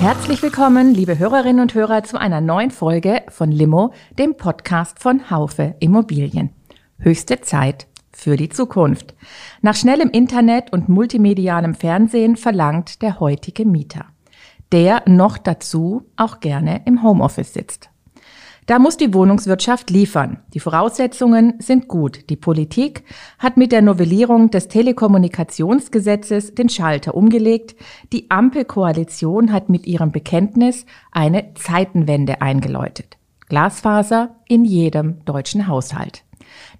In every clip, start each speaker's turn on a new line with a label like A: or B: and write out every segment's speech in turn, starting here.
A: Herzlich willkommen, liebe Hörerinnen und Hörer, zu einer neuen Folge von Limo, dem Podcast von Haufe Immobilien. Höchste Zeit für die Zukunft. Nach schnellem Internet und multimedialem Fernsehen verlangt der heutige Mieter, der noch dazu auch gerne im Homeoffice sitzt. Da muss die Wohnungswirtschaft liefern. Die Voraussetzungen sind gut. Die Politik hat mit der Novellierung des Telekommunikationsgesetzes den Schalter umgelegt. Die Ampelkoalition hat mit ihrem Bekenntnis eine Zeitenwende eingeläutet. Glasfaser in jedem deutschen Haushalt.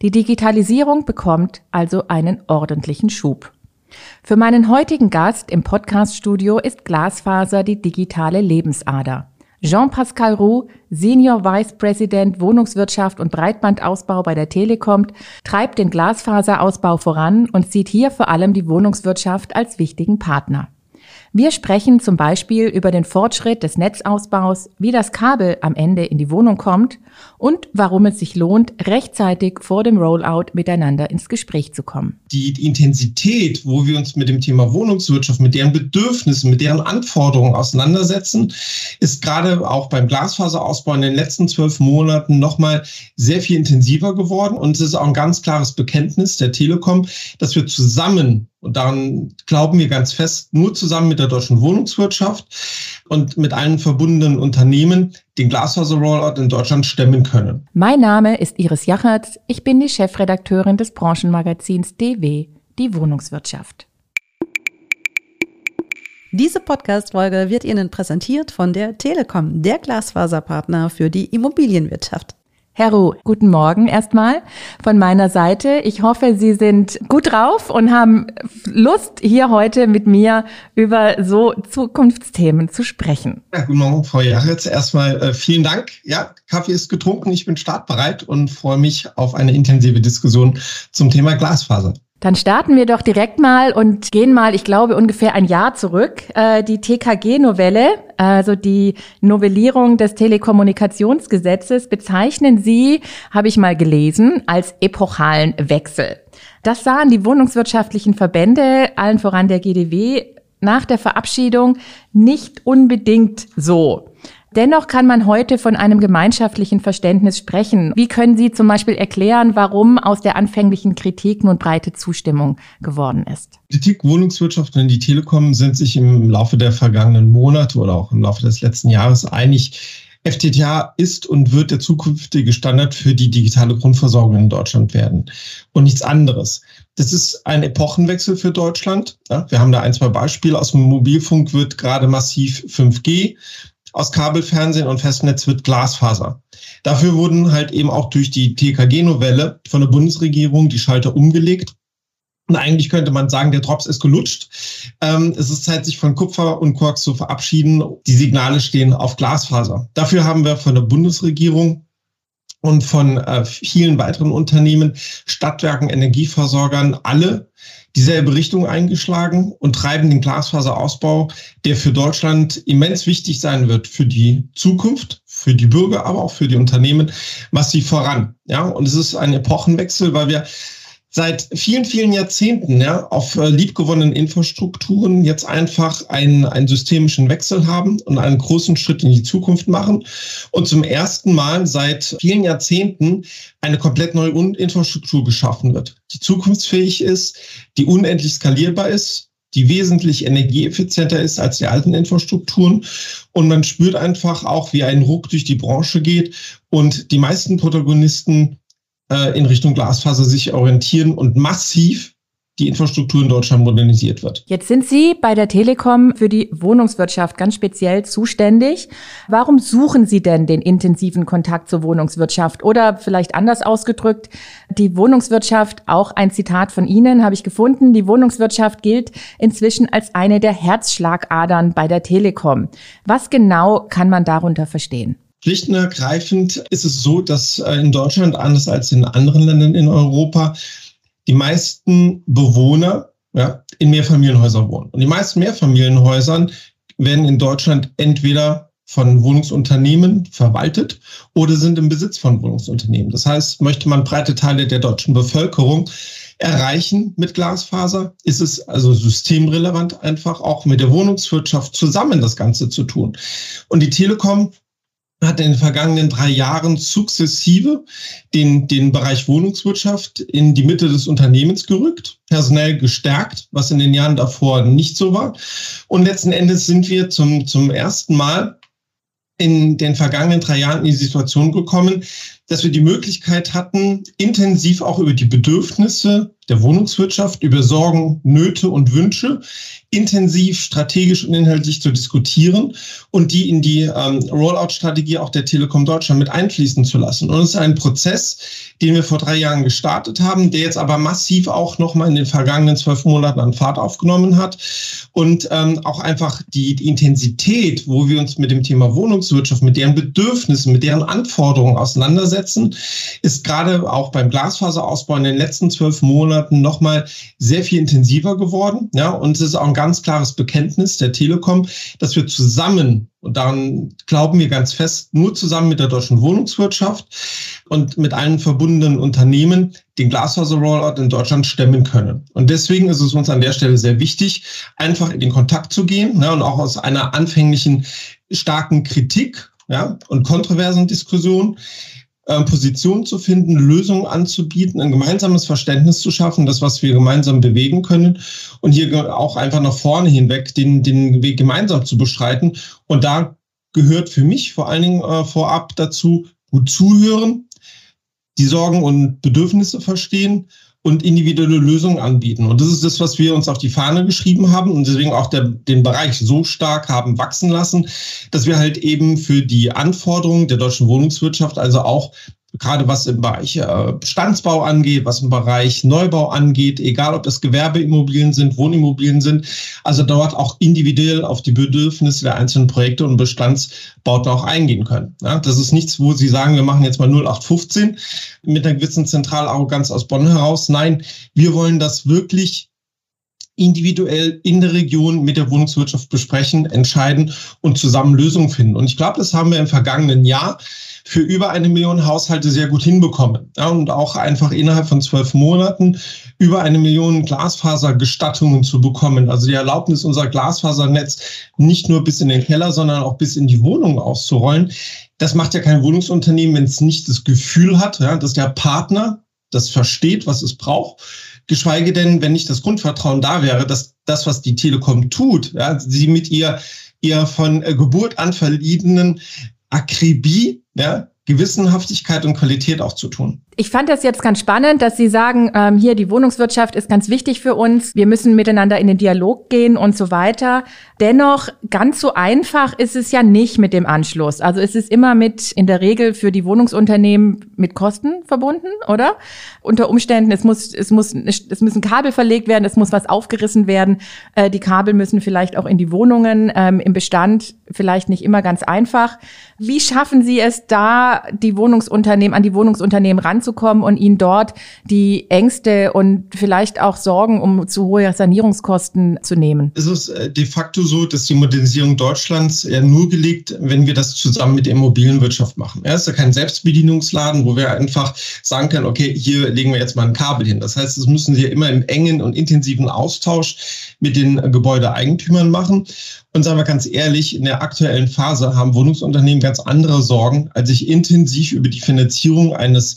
A: Die Digitalisierung bekommt also einen ordentlichen Schub. Für meinen heutigen Gast im Podcaststudio ist Glasfaser die digitale Lebensader. Jean-Pascal Roux, Senior Vice President Wohnungswirtschaft und Breitbandausbau bei der Telekom, treibt den Glasfaserausbau voran und sieht hier vor allem die Wohnungswirtschaft als wichtigen Partner. Wir sprechen zum Beispiel über den Fortschritt des Netzausbaus, wie das Kabel am Ende in die Wohnung kommt und warum es sich lohnt, rechtzeitig vor dem Rollout miteinander ins Gespräch zu kommen.
B: Die Intensität, wo wir uns mit dem Thema Wohnungswirtschaft, mit deren Bedürfnissen, mit deren Anforderungen auseinandersetzen, ist gerade auch beim Glasfaserausbau in den letzten zwölf Monaten nochmal sehr viel intensiver geworden. Und es ist auch ein ganz klares Bekenntnis der Telekom, dass wir zusammen und daran glauben wir ganz fest, nur zusammen mit der deutschen Wohnungswirtschaft und mit allen verbundenen Unternehmen den Glasfaser-Rollout in Deutschland stemmen können.
A: Mein Name ist Iris Jachertz. Ich bin die Chefredakteurin des Branchenmagazins DW, die Wohnungswirtschaft.
C: Diese Podcast-Folge wird Ihnen präsentiert von der Telekom, der Glasfaserpartner für die Immobilienwirtschaft.
A: Herr Ruh, guten Morgen erstmal von meiner Seite. Ich hoffe, Sie sind gut drauf und haben Lust, hier heute mit mir über so Zukunftsthemen zu sprechen.
B: Ja, guten Morgen, Frau Jaritz. Erstmal äh, vielen Dank. Ja, Kaffee ist getrunken, ich bin startbereit und freue mich auf eine intensive Diskussion zum Thema Glasfaser.
A: Dann starten wir doch direkt mal und gehen mal, ich glaube, ungefähr ein Jahr zurück. Äh, die TKG-Novelle, also die Novellierung des Telekommunikationsgesetzes, bezeichnen Sie, habe ich mal gelesen, als epochalen Wechsel. Das sahen die wohnungswirtschaftlichen Verbände, allen voran der GDW, nach der Verabschiedung nicht unbedingt so. Dennoch kann man heute von einem gemeinschaftlichen Verständnis sprechen. Wie können Sie zum Beispiel erklären, warum aus der anfänglichen Kritik nun breite Zustimmung geworden ist?
B: Politik, Wohnungswirtschaft und die Telekom sind sich im Laufe der vergangenen Monate oder auch im Laufe des letzten Jahres einig, FTTH ist und wird der zukünftige Standard für die digitale Grundversorgung in Deutschland werden und nichts anderes. Das ist ein Epochenwechsel für Deutschland. Wir haben da ein, zwei Beispiele. Aus dem Mobilfunk wird gerade massiv 5G aus Kabelfernsehen und Festnetz wird Glasfaser. Dafür wurden halt eben auch durch die TKG-Novelle von der Bundesregierung die Schalter umgelegt. Und eigentlich könnte man sagen, der Drops ist gelutscht. Ähm, es ist Zeit, sich von Kupfer und Quarks zu verabschieden. Die Signale stehen auf Glasfaser. Dafür haben wir von der Bundesregierung und von äh, vielen weiteren Unternehmen, Stadtwerken, Energieversorgern alle dieselbe Richtung eingeschlagen und treiben den Glasfaserausbau, der für Deutschland immens wichtig sein wird für die Zukunft, für die Bürger, aber auch für die Unternehmen massiv voran. Ja, und es ist ein Epochenwechsel, weil wir seit vielen, vielen Jahrzehnten ja, auf äh, liebgewonnenen Infrastrukturen jetzt einfach einen, einen systemischen Wechsel haben und einen großen Schritt in die Zukunft machen und zum ersten Mal seit vielen Jahrzehnten eine komplett neue Infrastruktur geschaffen wird, die zukunftsfähig ist, die unendlich skalierbar ist, die wesentlich energieeffizienter ist als die alten Infrastrukturen. Und man spürt einfach auch, wie ein Ruck durch die Branche geht. Und die meisten Protagonisten äh, in Richtung Glasfaser sich orientieren und massiv die Infrastruktur in Deutschland modernisiert wird.
A: Jetzt sind Sie bei der Telekom für die Wohnungswirtschaft ganz speziell zuständig. Warum suchen Sie denn den intensiven Kontakt zur Wohnungswirtschaft? Oder vielleicht anders ausgedrückt, die Wohnungswirtschaft, auch ein Zitat von Ihnen habe ich gefunden, die Wohnungswirtschaft gilt inzwischen als eine der Herzschlagadern bei der Telekom. Was genau kann man darunter verstehen?
B: Schlicht und ergreifend ist es so, dass äh, in Deutschland, anders als in anderen Ländern in Europa, die meisten Bewohner ja, in Mehrfamilienhäusern wohnen. Und die meisten Mehrfamilienhäusern werden in Deutschland entweder von Wohnungsunternehmen verwaltet oder sind im Besitz von Wohnungsunternehmen. Das heißt, möchte man breite Teile der deutschen Bevölkerung erreichen mit Glasfaser, ist es also systemrelevant einfach auch mit der Wohnungswirtschaft zusammen das Ganze zu tun. Und die Telekom hat in den vergangenen drei Jahren sukzessive den, den Bereich Wohnungswirtschaft in die Mitte des Unternehmens gerückt, personell gestärkt, was in den Jahren davor nicht so war. Und letzten Endes sind wir zum, zum ersten Mal in den vergangenen drei Jahren in die Situation gekommen, dass wir die Möglichkeit hatten, intensiv auch über die Bedürfnisse der Wohnungswirtschaft, über Sorgen, Nöte und Wünsche intensiv, strategisch und inhaltlich zu diskutieren und die in die ähm, Rollout-Strategie auch der Telekom Deutschland mit einfließen zu lassen. Und es ist ein Prozess, den wir vor drei Jahren gestartet haben, der jetzt aber massiv auch nochmal in den vergangenen zwölf Monaten an Fahrt aufgenommen hat und ähm, auch einfach die, die Intensität, wo wir uns mit dem Thema Wohnungswirtschaft, mit deren Bedürfnissen, mit deren Anforderungen auseinandersetzen, ist gerade auch beim Glasfaserausbau in den letzten zwölf Monaten nochmal sehr viel intensiver geworden. Ja, und es ist auch ein ganz klares Bekenntnis der Telekom, dass wir zusammen und daran glauben wir ganz fest, nur zusammen mit der deutschen Wohnungswirtschaft und mit allen verbundenen Unternehmen den Glasfaser-Rollout in Deutschland stemmen können. Und deswegen ist es uns an der Stelle sehr wichtig, einfach in den Kontakt zu gehen ne, und auch aus einer anfänglichen starken Kritik ja, und kontroversen Diskussion Positionen zu finden, Lösungen anzubieten, ein gemeinsames Verständnis zu schaffen, das, was wir gemeinsam bewegen können und hier auch einfach nach vorne hinweg den, den Weg gemeinsam zu beschreiten. Und da gehört für mich vor allen Dingen äh, vorab dazu, gut zuhören, die Sorgen und Bedürfnisse verstehen und individuelle Lösungen anbieten. Und das ist das, was wir uns auf die Fahne geschrieben haben und deswegen auch der, den Bereich so stark haben wachsen lassen, dass wir halt eben für die Anforderungen der deutschen Wohnungswirtschaft, also auch gerade was im Bereich äh, Bestandsbau angeht, was im Bereich Neubau angeht, egal ob es Gewerbeimmobilien sind, Wohnimmobilien sind, also dort auch individuell auf die Bedürfnisse der einzelnen Projekte und Bestandsbauten auch eingehen können. Das ist nichts, wo Sie sagen, wir machen jetzt mal 0815 mit einer gewissen Zentralarroganz aus Bonn heraus. Nein, wir wollen das wirklich individuell in der Region mit der Wohnungswirtschaft besprechen, entscheiden und zusammen Lösungen finden. Und ich glaube, das haben wir im vergangenen Jahr für über eine Million Haushalte sehr gut hinbekommen. Ja, und auch einfach innerhalb von zwölf Monaten über eine Million Glasfasergestattungen zu bekommen. Also die Erlaubnis, unser Glasfasernetz nicht nur bis in den Keller, sondern auch bis in die Wohnung auszurollen. Das macht ja kein Wohnungsunternehmen, wenn es nicht das Gefühl hat, ja, dass der Partner das versteht, was es braucht. Geschweige denn, wenn nicht das Grundvertrauen da wäre, dass das, was die Telekom tut, ja, sie mit ihr, ihr von Geburt an verliehenen Akribie, ja, Gewissenhaftigkeit und Qualität auch zu tun.
A: Ich fand das jetzt ganz spannend, dass Sie sagen, ähm, hier die Wohnungswirtschaft ist ganz wichtig für uns. Wir müssen miteinander in den Dialog gehen und so weiter. Dennoch, ganz so einfach ist es ja nicht mit dem Anschluss. Also es ist immer mit, in der Regel für die Wohnungsunternehmen mit Kosten verbunden, oder? Unter Umständen, es muss, es muss, es müssen Kabel verlegt werden, es muss was aufgerissen werden. Äh, die Kabel müssen vielleicht auch in die Wohnungen, ähm, im Bestand vielleicht nicht immer ganz einfach. Wie schaffen Sie es da, die Wohnungsunternehmen, an die Wohnungsunternehmen ranzukommen? Ranzukommen und ihnen dort die Ängste und vielleicht auch Sorgen um zu hohe Sanierungskosten zu nehmen?
B: Es ist äh, de facto so, dass die Modernisierung Deutschlands ja nur gelingt, wenn wir das zusammen mit der Immobilienwirtschaft machen. Er ist ja kein Selbstbedienungsladen, wo wir einfach sagen können, okay, hier legen wir jetzt mal ein Kabel hin. Das heißt, das müssen sie immer im engen und intensiven Austausch mit den Gebäudeeigentümern machen. Und sagen wir ganz ehrlich, in der aktuellen Phase haben Wohnungsunternehmen ganz andere Sorgen, als sich intensiv über die Finanzierung eines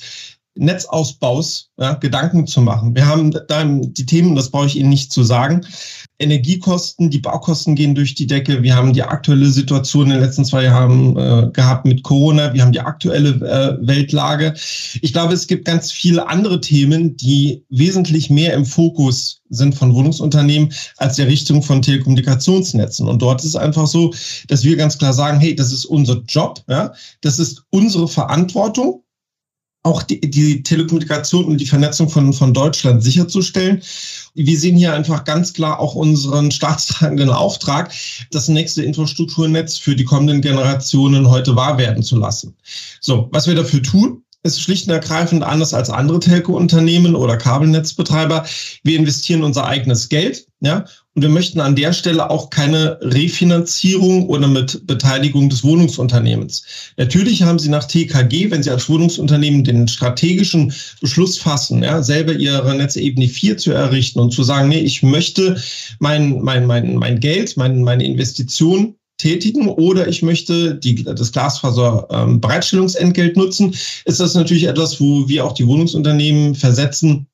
B: Netzausbaus ja, Gedanken zu machen. Wir haben da die Themen, das brauche ich Ihnen nicht zu sagen. Energiekosten, die Baukosten gehen durch die Decke. Wir haben die aktuelle Situation in den letzten zwei Jahren äh, gehabt mit Corona. Wir haben die aktuelle äh, Weltlage. Ich glaube, es gibt ganz viele andere Themen, die wesentlich mehr im Fokus sind von Wohnungsunternehmen als der Richtung von Telekommunikationsnetzen. Und dort ist es einfach so, dass wir ganz klar sagen, hey, das ist unser Job, ja, das ist unsere Verantwortung auch die, die Telekommunikation und die Vernetzung von, von Deutschland sicherzustellen. Wir sehen hier einfach ganz klar auch unseren staatstragenden Auftrag, das nächste Infrastrukturnetz für die kommenden Generationen heute wahr werden zu lassen. So, was wir dafür tun, ist schlicht und ergreifend anders als andere Telco-Unternehmen oder Kabelnetzbetreiber. Wir investieren unser eigenes Geld, ja, und wir möchten an der Stelle auch keine Refinanzierung oder mit Beteiligung des Wohnungsunternehmens. Natürlich haben Sie nach TKG, wenn Sie als Wohnungsunternehmen den strategischen Beschluss fassen, ja, selber Ihre Netzebene 4 zu errichten und zu sagen, nee, ich möchte mein, mein, mein, mein Geld, mein, meine Investition tätigen oder ich möchte die, das Glasfaser-Bereitstellungsentgelt ähm, nutzen, ist das natürlich etwas, wo wir auch die Wohnungsunternehmen versetzen,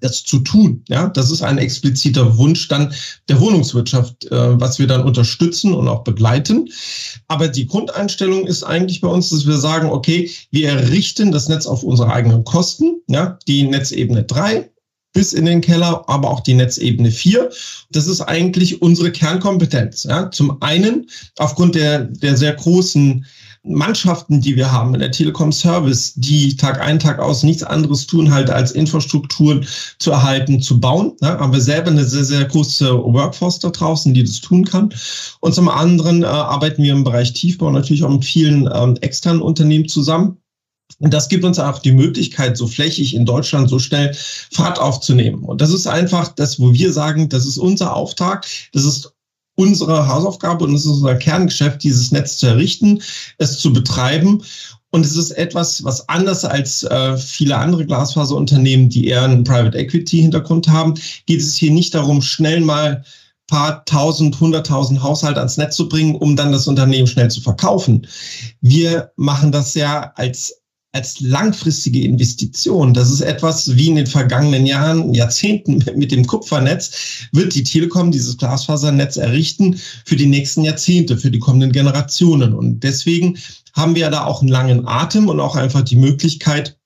B: das zu tun. Ja, das ist ein expliziter Wunsch dann der Wohnungswirtschaft, äh, was wir dann unterstützen und auch begleiten. Aber die Grundeinstellung ist eigentlich bei uns, dass wir sagen, okay, wir errichten das Netz auf unsere eigenen Kosten. Ja, die Netzebene drei bis in den Keller, aber auch die Netzebene 4. Das ist eigentlich unsere Kernkompetenz. Ja. Zum einen aufgrund der, der sehr großen Mannschaften, die wir haben in der Telekom Service, die Tag ein, Tag aus nichts anderes tun, halt als Infrastrukturen zu erhalten, zu bauen. Ja, haben wir selber eine sehr, sehr große Workforce da draußen, die das tun kann. Und zum anderen äh, arbeiten wir im Bereich Tiefbau natürlich auch mit vielen ähm, externen Unternehmen zusammen und das gibt uns auch die Möglichkeit, so flächig in Deutschland so schnell Fahrt aufzunehmen. Und das ist einfach das, wo wir sagen, das ist unser Auftrag, das ist unsere Hausaufgabe und es ist unser Kerngeschäft, dieses Netz zu errichten, es zu betreiben. Und es ist etwas, was anders als äh, viele andere Glasfaserunternehmen, die eher einen Private Equity Hintergrund haben, geht es hier nicht darum, schnell mal paar tausend, hunderttausend Haushalte ans Netz zu bringen, um dann das Unternehmen schnell zu verkaufen. Wir machen das ja als als langfristige Investition. Das ist etwas wie in den vergangenen Jahren, Jahrzehnten mit dem Kupfernetz, wird die Telekom dieses Glasfasernetz errichten für die nächsten Jahrzehnte, für die kommenden Generationen. Und deswegen haben wir da auch einen langen Atem und auch einfach die Möglichkeit,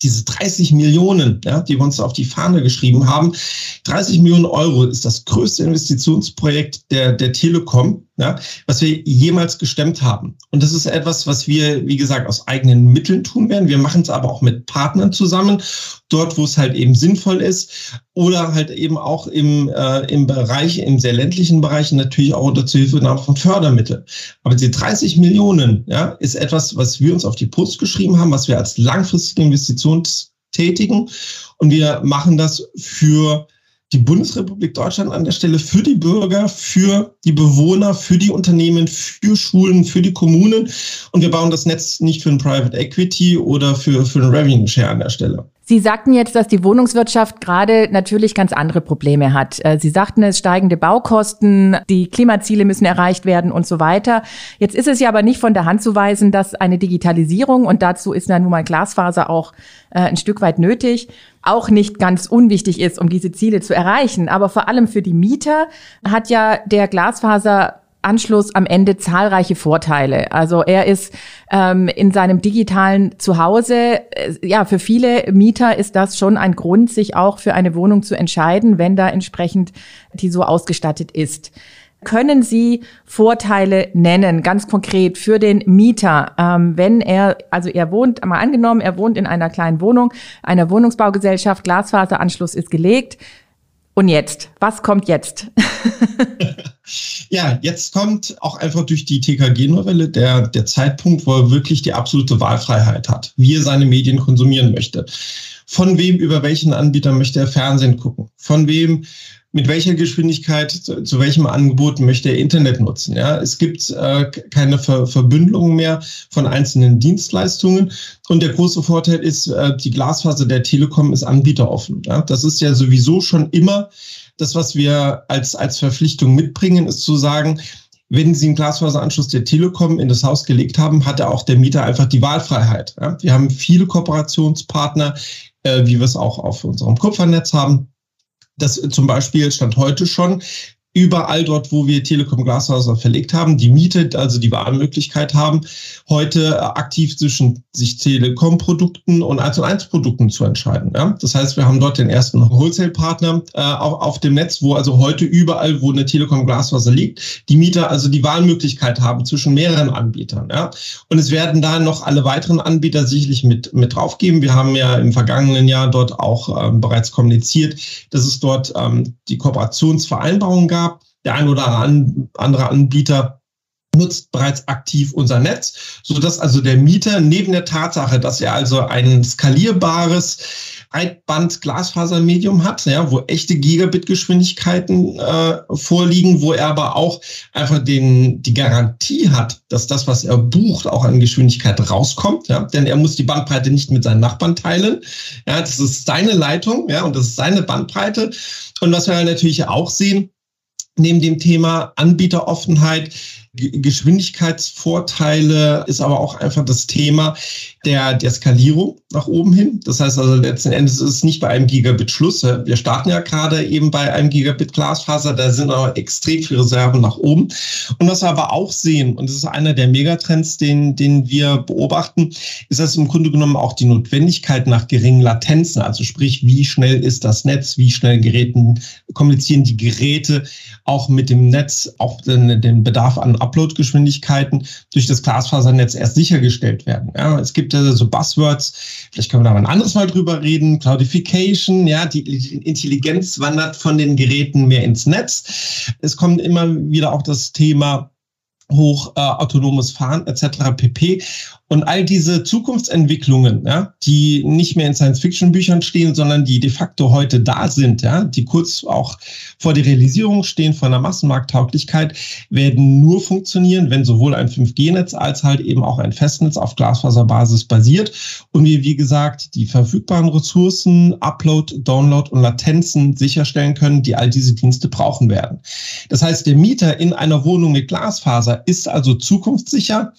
B: diese 30 Millionen, ja, die wir uns auf die Fahne geschrieben haben, 30 Millionen Euro ist das größte Investitionsprojekt der, der Telekom ja, was wir jemals gestemmt haben. Und das ist etwas, was wir, wie gesagt, aus eigenen Mitteln tun werden. Wir machen es aber auch mit Partnern zusammen, dort, wo es halt eben sinnvoll ist oder halt eben auch im, äh, im Bereich, im sehr ländlichen Bereich natürlich auch unter Zuhilfe von Fördermitteln. Aber diese 30 Millionen, ja, ist etwas, was wir uns auf die Post geschrieben haben, was wir als langfristige Investition tätigen. Und wir machen das für die Bundesrepublik Deutschland an der Stelle für die Bürger, für die Bewohner, für die Unternehmen, für Schulen, für die Kommunen. Und wir bauen das Netz nicht für ein Private Equity oder für, für ein Revenue Share an der Stelle.
A: Sie sagten jetzt, dass die Wohnungswirtschaft gerade natürlich ganz andere Probleme hat. Äh, Sie sagten es, steigende Baukosten, die Klimaziele müssen erreicht werden und so weiter. Jetzt ist es ja aber nicht von der Hand zu weisen, dass eine Digitalisierung, und dazu ist ja nun mal Glasfaser auch äh, ein Stück weit nötig, auch nicht ganz unwichtig ist, um diese Ziele zu erreichen. Aber vor allem für die Mieter hat ja der Glasfaser Anschluss am Ende zahlreiche Vorteile. Also er ist ähm, in seinem digitalen Zuhause, äh, ja, für viele Mieter ist das schon ein Grund, sich auch für eine Wohnung zu entscheiden, wenn da entsprechend die so ausgestattet ist. Können Sie Vorteile nennen, ganz konkret für den Mieter, ähm, wenn er, also er wohnt, mal angenommen, er wohnt in einer kleinen Wohnung, einer Wohnungsbaugesellschaft, Glasfaseranschluss ist gelegt. Und jetzt, was kommt jetzt?
B: Ja, jetzt kommt auch einfach durch die TKG-Novelle der, der Zeitpunkt, wo er wirklich die absolute Wahlfreiheit hat, wie er seine Medien konsumieren möchte. Von wem, über welchen Anbieter möchte er Fernsehen gucken? Von wem, mit welcher Geschwindigkeit, zu, zu welchem Angebot möchte er Internet nutzen? Ja, es gibt äh, keine Ver Verbündelung mehr von einzelnen Dienstleistungen. Und der große Vorteil ist, äh, die Glasfaser der Telekom ist anbieteroffen. Ja, das ist ja sowieso schon immer das, was wir als, als Verpflichtung mitbringen, ist zu sagen, wenn Sie einen Glasfaseranschluss der Telekom in das Haus gelegt haben, hat er auch der Mieter einfach die Wahlfreiheit. Ja? Wir haben viele Kooperationspartner, äh, wie wir es auch auf unserem Kupfernetz haben. Das zum Beispiel stand heute schon überall dort, wo wir Telekom Glasfaser verlegt haben, die Miete, also die Wahlmöglichkeit haben, heute äh, aktiv zwischen sich Telekom-Produkten und 1 und 1 Produkten zu entscheiden. Ja? Das heißt, wir haben dort den ersten Wholesale-Partner äh, auf, dem Netz, wo also heute überall, wo eine Telekom Glasfaser liegt, die Mieter also die Wahlmöglichkeit haben zwischen mehreren Anbietern. Ja? Und es werden da noch alle weiteren Anbieter sicherlich mit, mit draufgeben. Wir haben ja im vergangenen Jahr dort auch ähm, bereits kommuniziert, dass es dort ähm, die Kooperationsvereinbarung gab der ein oder andere Anbieter nutzt bereits aktiv unser Netz, so dass also der Mieter neben der Tatsache, dass er also ein skalierbares Breitband-Glasfasermedium hat, ja, wo echte Gigabit-Geschwindigkeiten äh, vorliegen, wo er aber auch einfach den, die Garantie hat, dass das, was er bucht, auch an Geschwindigkeit rauskommt, ja, denn er muss die Bandbreite nicht mit seinen Nachbarn teilen. Ja, das ist seine Leitung, ja, und das ist seine Bandbreite. Und was wir natürlich auch sehen, neben dem Thema Anbieteroffenheit Geschwindigkeitsvorteile ist aber auch einfach das Thema der, der Skalierung nach oben hin. Das heißt also letzten Endes ist es nicht bei einem Gigabit Schluss. Wir starten ja gerade eben bei einem Gigabit Glasfaser, da sind aber extrem viele Reserven nach oben. Und was wir aber auch sehen, und das ist einer der Megatrends, den, den wir beobachten, ist das im Grunde genommen auch die Notwendigkeit nach geringen Latenzen. Also sprich, wie schnell ist das Netz, wie schnell Geräten, kommunizieren die Geräte auch mit dem Netz, auch den, den Bedarf an Upload-Geschwindigkeiten durch das Glasfasernetz erst sichergestellt werden. Ja, es gibt ja so Buzzwords, vielleicht können wir da mal ein anderes Mal drüber reden, Cloudification, ja, die Intelligenz wandert von den Geräten mehr ins Netz. Es kommt immer wieder auch das Thema hoch äh, autonomes Fahren etc. pp. Und all diese Zukunftsentwicklungen, ja, die nicht mehr in Science-Fiction-Büchern stehen, sondern die de facto heute da sind, ja, die kurz auch vor der Realisierung stehen von der Massenmarkttauglichkeit, werden nur funktionieren, wenn sowohl ein 5G-Netz als halt eben auch ein Festnetz auf Glasfaserbasis basiert und wir, wie gesagt, die verfügbaren Ressourcen, Upload, Download und Latenzen sicherstellen können, die all diese Dienste brauchen werden. Das heißt, der Mieter in einer Wohnung mit Glasfaser ist also zukunftssicher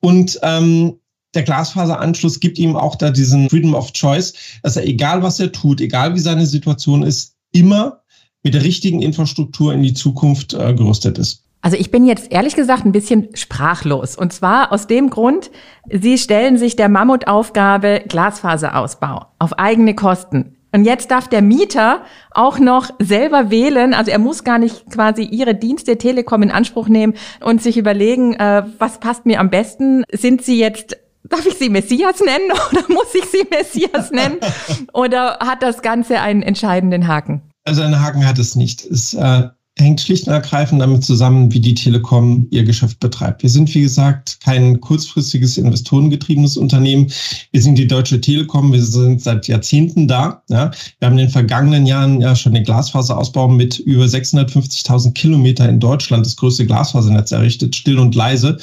B: und ähm, der Glasfaseranschluss gibt ihm auch da diesen Freedom of Choice, dass er, egal was er tut, egal wie seine Situation ist, immer mit der richtigen Infrastruktur in die Zukunft äh, gerüstet ist.
A: Also ich bin jetzt ehrlich gesagt ein bisschen sprachlos. Und zwar aus dem Grund, Sie stellen sich der Mammutaufgabe Glasfaserausbau auf eigene Kosten. Und jetzt darf der Mieter auch noch selber wählen. Also er muss gar nicht quasi ihre Dienste Telekom in Anspruch nehmen und sich überlegen, äh, was passt mir am besten. Sind Sie jetzt Darf ich sie Messias nennen oder muss ich sie Messias nennen? Oder hat das Ganze einen entscheidenden Haken?
B: Also einen Haken hat es nicht. Es äh, hängt schlicht und ergreifend damit zusammen, wie die Telekom ihr Geschäft betreibt. Wir sind, wie gesagt, kein kurzfristiges investorengetriebenes Unternehmen. Wir sind die Deutsche Telekom. Wir sind seit Jahrzehnten da. Ja. Wir haben in den vergangenen Jahren ja schon den Glasfaserausbau mit über 650.000 Kilometer in Deutschland, das größte Glasfasernetz errichtet, still und leise,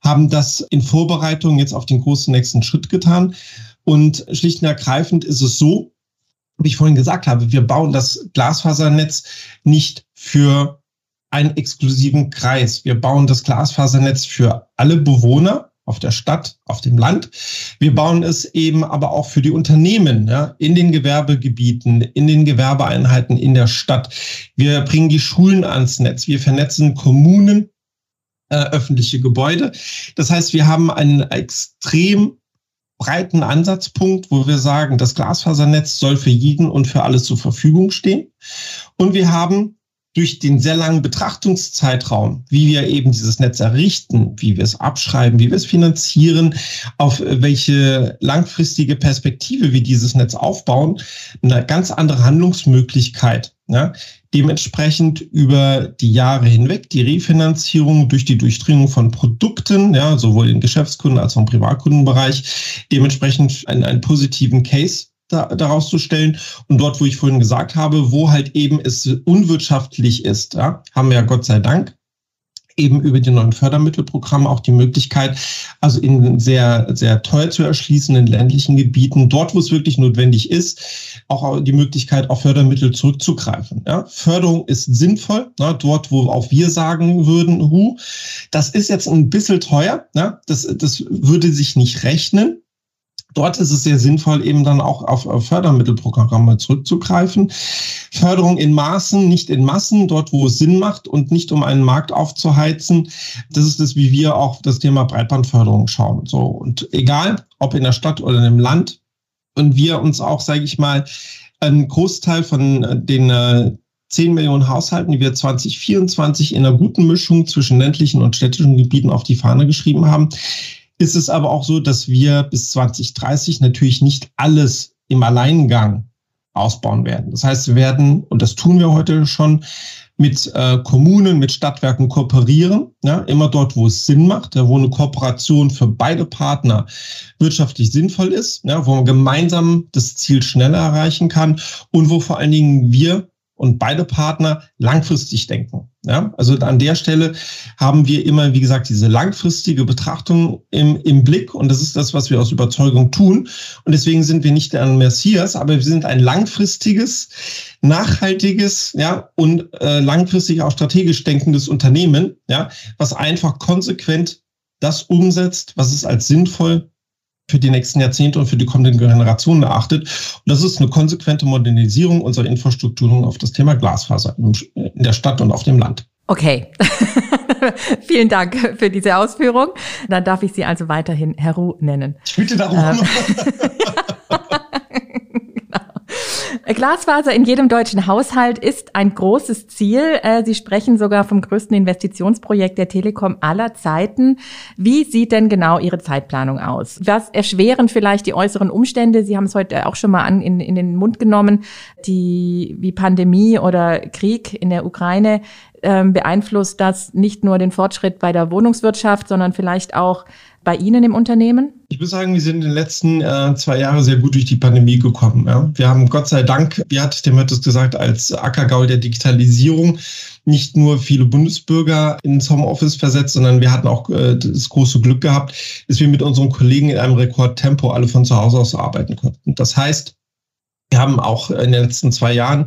B: haben das in Vorbereitung jetzt auf den großen nächsten Schritt getan. Und schlicht und ergreifend ist es so, wie ich vorhin gesagt habe, wir bauen das Glasfasernetz nicht für einen exklusiven Kreis. Wir bauen das Glasfasernetz für alle Bewohner auf der Stadt, auf dem Land. Wir bauen es eben aber auch für die Unternehmen ja, in den Gewerbegebieten, in den Gewerbeeinheiten in der Stadt. Wir bringen die Schulen ans Netz. Wir vernetzen Kommunen, äh, öffentliche Gebäude. Das heißt, wir haben einen extrem breiten Ansatzpunkt, wo wir sagen, das Glasfasernetz soll für jeden und für alles zur Verfügung stehen. Und wir haben durch den sehr langen Betrachtungszeitraum, wie wir eben dieses Netz errichten, wie wir es abschreiben, wie wir es finanzieren, auf welche langfristige Perspektive wir dieses Netz aufbauen, eine ganz andere Handlungsmöglichkeit. Ja? Dementsprechend über die Jahre hinweg die Refinanzierung durch die Durchdringung von Produkten, ja, sowohl im Geschäftskunden als auch im Privatkundenbereich, dementsprechend einen, einen positiven Case da, daraus zu stellen. Und dort, wo ich vorhin gesagt habe, wo halt eben es unwirtschaftlich ist, ja, haben wir ja Gott sei Dank eben über die neuen Fördermittelprogramme auch die Möglichkeit, also in sehr, sehr teuer zu erschließenden ländlichen Gebieten, dort, wo es wirklich notwendig ist, auch die Möglichkeit, auf Fördermittel zurückzugreifen. Ja? Förderung ist sinnvoll, ne? dort, wo auch wir sagen würden, hu, das ist jetzt ein bisschen teuer, ne? das, das würde sich nicht rechnen dort ist es sehr sinnvoll, eben dann auch auf Fördermittelprogramme zurückzugreifen. Förderung in Maßen, nicht in Massen, dort wo es Sinn macht und nicht um einen Markt aufzuheizen. Das ist das, wie wir auch das Thema Breitbandförderung schauen. So und egal, ob in der Stadt oder im Land, und wir uns auch, sage ich mal, einen Großteil von den äh, 10 Millionen Haushalten, die wir 2024 in einer guten Mischung zwischen ländlichen und städtischen Gebieten auf die Fahne geschrieben haben, ist es aber auch so, dass wir bis 2030 natürlich nicht alles im Alleingang ausbauen werden. Das heißt, wir werden, und das tun wir heute schon, mit äh, Kommunen, mit Stadtwerken kooperieren, ja, immer dort, wo es Sinn macht, ja, wo eine Kooperation für beide Partner wirtschaftlich sinnvoll ist, ja, wo man gemeinsam das Ziel schneller erreichen kann und wo vor allen Dingen wir und beide Partner langfristig denken. Ja, also an der Stelle haben wir immer, wie gesagt, diese langfristige Betrachtung im, im Blick und das ist das, was wir aus Überzeugung tun. Und deswegen sind wir nicht ein Messias, aber wir sind ein langfristiges, nachhaltiges, ja, und äh, langfristig auch strategisch denkendes Unternehmen, ja, was einfach konsequent das umsetzt, was es als sinnvoll für die nächsten Jahrzehnte und für die kommenden Generationen erachtet. Und das ist eine konsequente Modernisierung unserer Infrastrukturen auf das Thema Glasfaser in der Stadt und auf dem Land.
A: Okay. Vielen Dank für diese Ausführung. Dann darf ich Sie also weiterhin Heru nennen.
B: Ich bitte darum. Ähm,
A: Glasfaser in jedem deutschen Haushalt ist ein großes Ziel. Äh, Sie sprechen sogar vom größten Investitionsprojekt der Telekom aller Zeiten. Wie sieht denn genau Ihre Zeitplanung aus? Was erschweren vielleicht die äußeren Umstände? Sie haben es heute auch schon mal an, in, in den Mund genommen, die wie Pandemie oder Krieg in der Ukraine ähm, beeinflusst das nicht nur den Fortschritt bei der Wohnungswirtschaft, sondern vielleicht auch bei Ihnen im Unternehmen?
B: Ich muss sagen, wir sind in den letzten äh, zwei Jahren sehr gut durch die Pandemie gekommen. Ja. Wir haben Gott sei Dank, wie hat dem hat es gesagt, als Ackergaul der Digitalisierung nicht nur viele Bundesbürger ins Homeoffice versetzt, sondern wir hatten auch äh, das große Glück gehabt, dass wir mit unseren Kollegen in einem Rekordtempo alle von zu Hause aus arbeiten konnten. Das heißt, wir haben auch in den letzten zwei Jahren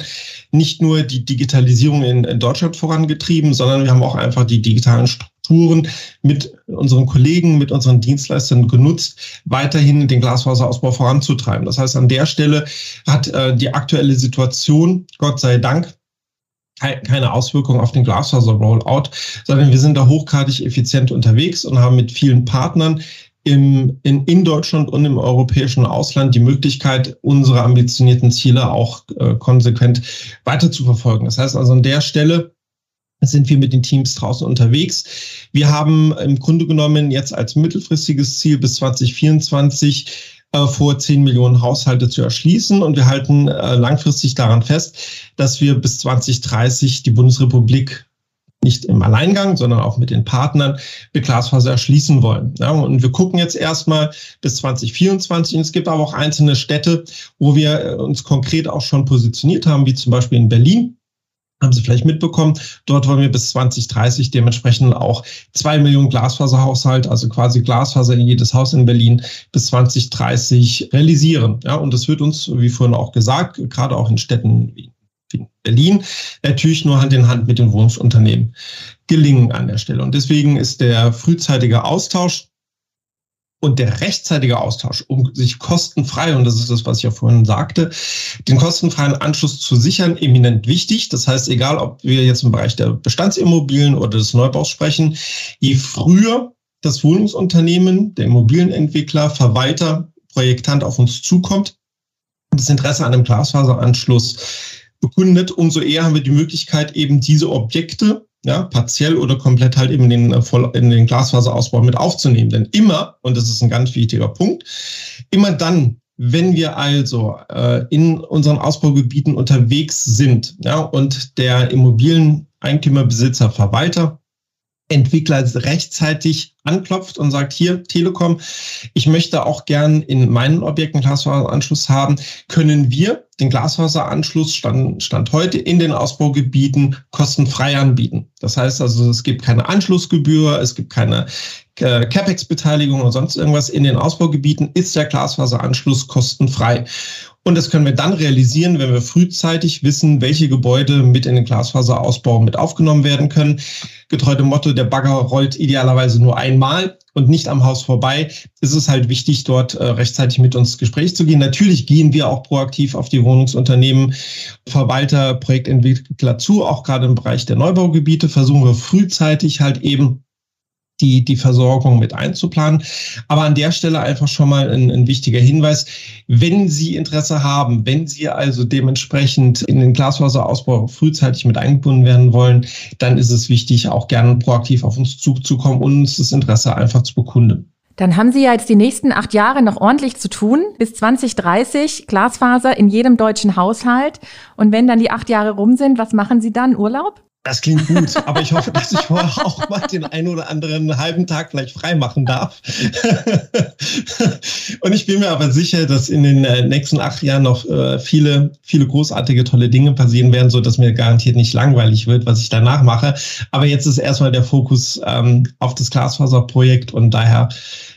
B: nicht nur die Digitalisierung in, Deutschland vorangetrieben, sondern wir haben auch einfach die digitalen Strukturen mit unseren Kollegen, mit unseren Dienstleistern genutzt, weiterhin den Glasfaserausbau voranzutreiben. Das heißt, an der Stelle hat äh, die aktuelle Situation, Gott sei Dank, keine Auswirkungen auf den Glasfaser-Rollout, sondern wir sind da hochgradig effizient unterwegs und haben mit vielen Partnern im, in, in Deutschland und im europäischen Ausland die Möglichkeit, unsere ambitionierten Ziele auch äh, konsequent weiter zu verfolgen. Das heißt also an der Stelle sind wir mit den Teams draußen unterwegs. Wir haben im Grunde genommen jetzt als mittelfristiges Ziel bis 2024 äh, vor 10 Millionen Haushalte zu erschließen. Und wir halten äh, langfristig daran fest, dass wir bis 2030 die Bundesrepublik nicht im Alleingang, sondern auch mit den Partnern mit Glasfaser erschließen wollen. Ja, und wir gucken jetzt erstmal bis 2024. Und es gibt aber auch einzelne Städte, wo wir äh, uns konkret auch schon positioniert haben, wie zum Beispiel in Berlin. Haben Sie vielleicht mitbekommen, dort wollen wir bis 2030 dementsprechend auch zwei Millionen Glasfaserhaushalt, also quasi Glasfaser in jedes Haus in Berlin bis 2030 realisieren. Ja, und das wird uns, wie vorhin auch gesagt, gerade auch in Städten wie Berlin natürlich nur Hand in Hand mit den Wohnungsunternehmen gelingen an der Stelle. Und deswegen ist der frühzeitige Austausch und der rechtzeitige Austausch, um sich kostenfrei, und das ist das, was ich ja vorhin sagte, den kostenfreien Anschluss zu sichern, eminent wichtig. Das heißt, egal ob wir jetzt im Bereich der Bestandsimmobilien oder des Neubaus sprechen, je früher das Wohnungsunternehmen, der Immobilienentwickler, Verwalter, Projektant auf uns zukommt, das Interesse an einem Glasfaseranschluss bekundet, umso eher haben wir die Möglichkeit, eben diese Objekte ja, partiell oder komplett halt eben in den, äh, in den Glasfaserausbau mit aufzunehmen. Denn immer, und das ist ein ganz wichtiger Punkt, immer dann, wenn wir also äh, in unseren Ausbaugebieten unterwegs sind ja, und der Immobilieneigentümer, Besitzer, Verwalter Entwickler rechtzeitig anklopft und sagt, hier, Telekom, ich möchte auch gern in meinen Objekten Glasfaseranschluss haben, können wir den Glasfaseranschluss Stand, Stand heute in den Ausbaugebieten kostenfrei anbieten. Das heißt also, es gibt keine Anschlussgebühr, es gibt keine äh, CapEx-Beteiligung oder sonst irgendwas. In den Ausbaugebieten ist der Glasfaseranschluss kostenfrei. Und das können wir dann realisieren, wenn wir frühzeitig wissen, welche Gebäude mit in den Glasfaserausbau mit aufgenommen werden können. Getreu dem Motto, der Bagger rollt idealerweise nur einmal und nicht am Haus vorbei, ist es halt wichtig, dort äh, rechtzeitig mit uns ins Gespräch zu gehen. Natürlich gehen wir auch proaktiv auf die Wohnungsunternehmen, Verwalter, Projektentwickler zu, auch gerade im Bereich der Neubaugebiete versuchen wir frühzeitig halt eben die, die Versorgung mit einzuplanen. Aber an der Stelle einfach schon mal ein, ein wichtiger Hinweis. Wenn Sie Interesse haben, wenn Sie also dementsprechend in den Glasfaserausbau frühzeitig mit eingebunden werden wollen, dann ist es wichtig, auch gerne proaktiv auf uns zuzukommen und uns das Interesse einfach zu bekunden.
A: Dann haben Sie ja jetzt die nächsten acht Jahre noch ordentlich zu tun. Bis 2030 Glasfaser in jedem deutschen Haushalt. Und wenn dann die acht Jahre rum sind, was machen Sie dann? Urlaub?
B: Das klingt gut, aber ich hoffe, dass ich vorher auch mal den einen oder anderen halben Tag vielleicht frei machen darf. Und ich bin mir aber sicher, dass in den äh, nächsten acht Jahren noch äh, viele, viele großartige, tolle Dinge passieren werden, so dass mir garantiert nicht langweilig wird, was ich danach mache. Aber jetzt ist erstmal der Fokus ähm, auf das Glasfaserprojekt und daher,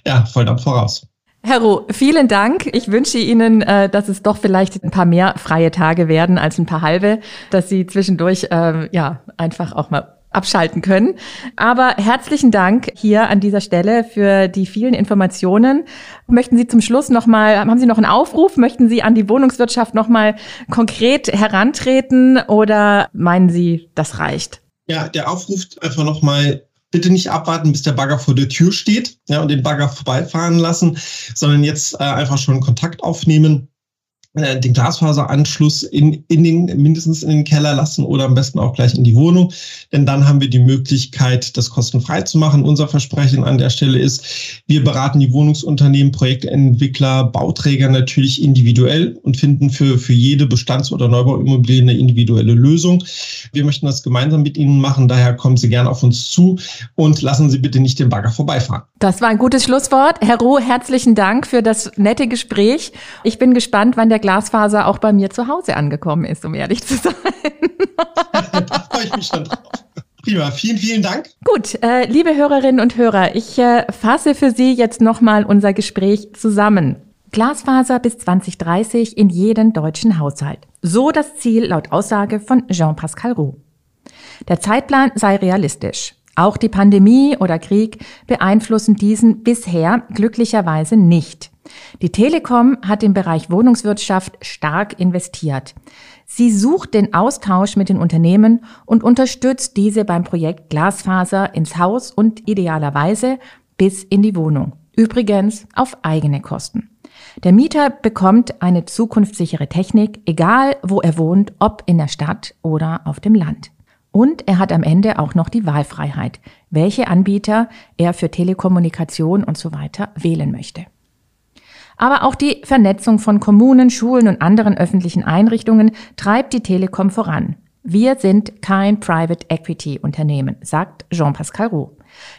B: ja, voll ab voraus.
A: Herr Roh, vielen Dank. Ich wünsche Ihnen, äh, dass es doch vielleicht ein paar mehr freie Tage werden als ein paar halbe, dass Sie zwischendurch ähm, ja einfach auch mal abschalten können. Aber herzlichen Dank hier an dieser Stelle für die vielen Informationen. Möchten Sie zum Schluss noch mal, haben Sie noch einen Aufruf? Möchten Sie an die Wohnungswirtschaft noch mal konkret herantreten oder meinen Sie, das reicht?
B: Ja, der Aufruf einfach noch mal bitte nicht abwarten, bis der Bagger vor der Tür steht ja, und den Bagger vorbeifahren lassen, sondern jetzt äh, einfach schon Kontakt aufnehmen äh, den Glasfaseranschluss in, in den, mindestens in den Keller lassen oder am besten auch gleich in die Wohnung. Denn dann haben wir die Möglichkeit, das kostenfrei zu machen. Unser Versprechen an der Stelle ist, wir beraten die Wohnungsunternehmen, Projektentwickler, Bauträger natürlich individuell und finden für, für jede Bestands- oder Neubauimmobilie eine individuelle Lösung. Wir möchten das gemeinsam mit Ihnen machen. Daher kommen Sie gerne auf uns zu und lassen Sie bitte nicht den Bagger vorbeifahren.
A: Das war ein gutes Schlusswort. Herr Roh, herzlichen Dank für das nette Gespräch. Ich bin gespannt, wann der Glasfaser auch bei mir zu Hause angekommen ist, um ehrlich zu sein.
B: da freue ich mich schon drauf. Prima, vielen, vielen Dank.
A: Gut, äh, liebe Hörerinnen und Hörer, ich äh, fasse für Sie jetzt nochmal unser Gespräch zusammen. Glasfaser bis 2030 in jeden deutschen Haushalt. So das Ziel laut Aussage von Jean-Pascal Roux. Der Zeitplan sei realistisch. Auch die Pandemie oder Krieg beeinflussen diesen bisher glücklicherweise nicht. Die Telekom hat im Bereich Wohnungswirtschaft stark investiert. Sie sucht den Austausch mit den Unternehmen und unterstützt diese beim Projekt Glasfaser ins Haus und idealerweise bis in die Wohnung. Übrigens auf eigene Kosten. Der Mieter bekommt eine zukunftssichere Technik, egal wo er wohnt, ob in der Stadt oder auf dem Land. Und er hat am Ende auch noch die Wahlfreiheit, welche Anbieter er für Telekommunikation und so weiter wählen möchte. Aber auch die Vernetzung von Kommunen, Schulen und anderen öffentlichen Einrichtungen treibt die Telekom voran. Wir sind kein Private Equity Unternehmen, sagt Jean-Pascal Roux.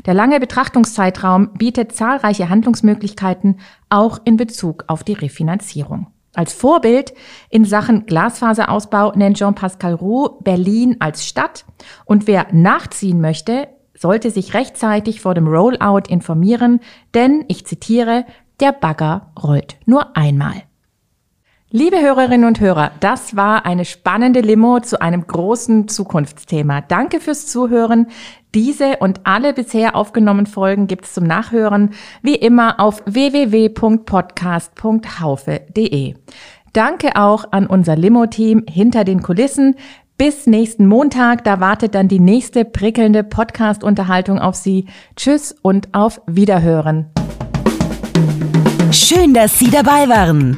A: Der lange Betrachtungszeitraum bietet zahlreiche Handlungsmöglichkeiten, auch in Bezug auf die Refinanzierung. Als Vorbild in Sachen Glasfaserausbau nennt Jean-Pascal Roux Berlin als Stadt und wer nachziehen möchte, sollte sich rechtzeitig vor dem Rollout informieren, denn, ich zitiere, der Bagger rollt nur einmal. Liebe Hörerinnen und Hörer, das war eine spannende Limo zu einem großen Zukunftsthema. Danke fürs Zuhören. Diese und alle bisher aufgenommenen Folgen gibt es zum Nachhören wie immer auf www.podcast.haufe.de. Danke auch an unser Limo-Team hinter den Kulissen. Bis nächsten Montag, da wartet dann die nächste prickelnde Podcast-Unterhaltung auf Sie. Tschüss und auf Wiederhören.
D: Schön, dass Sie dabei waren.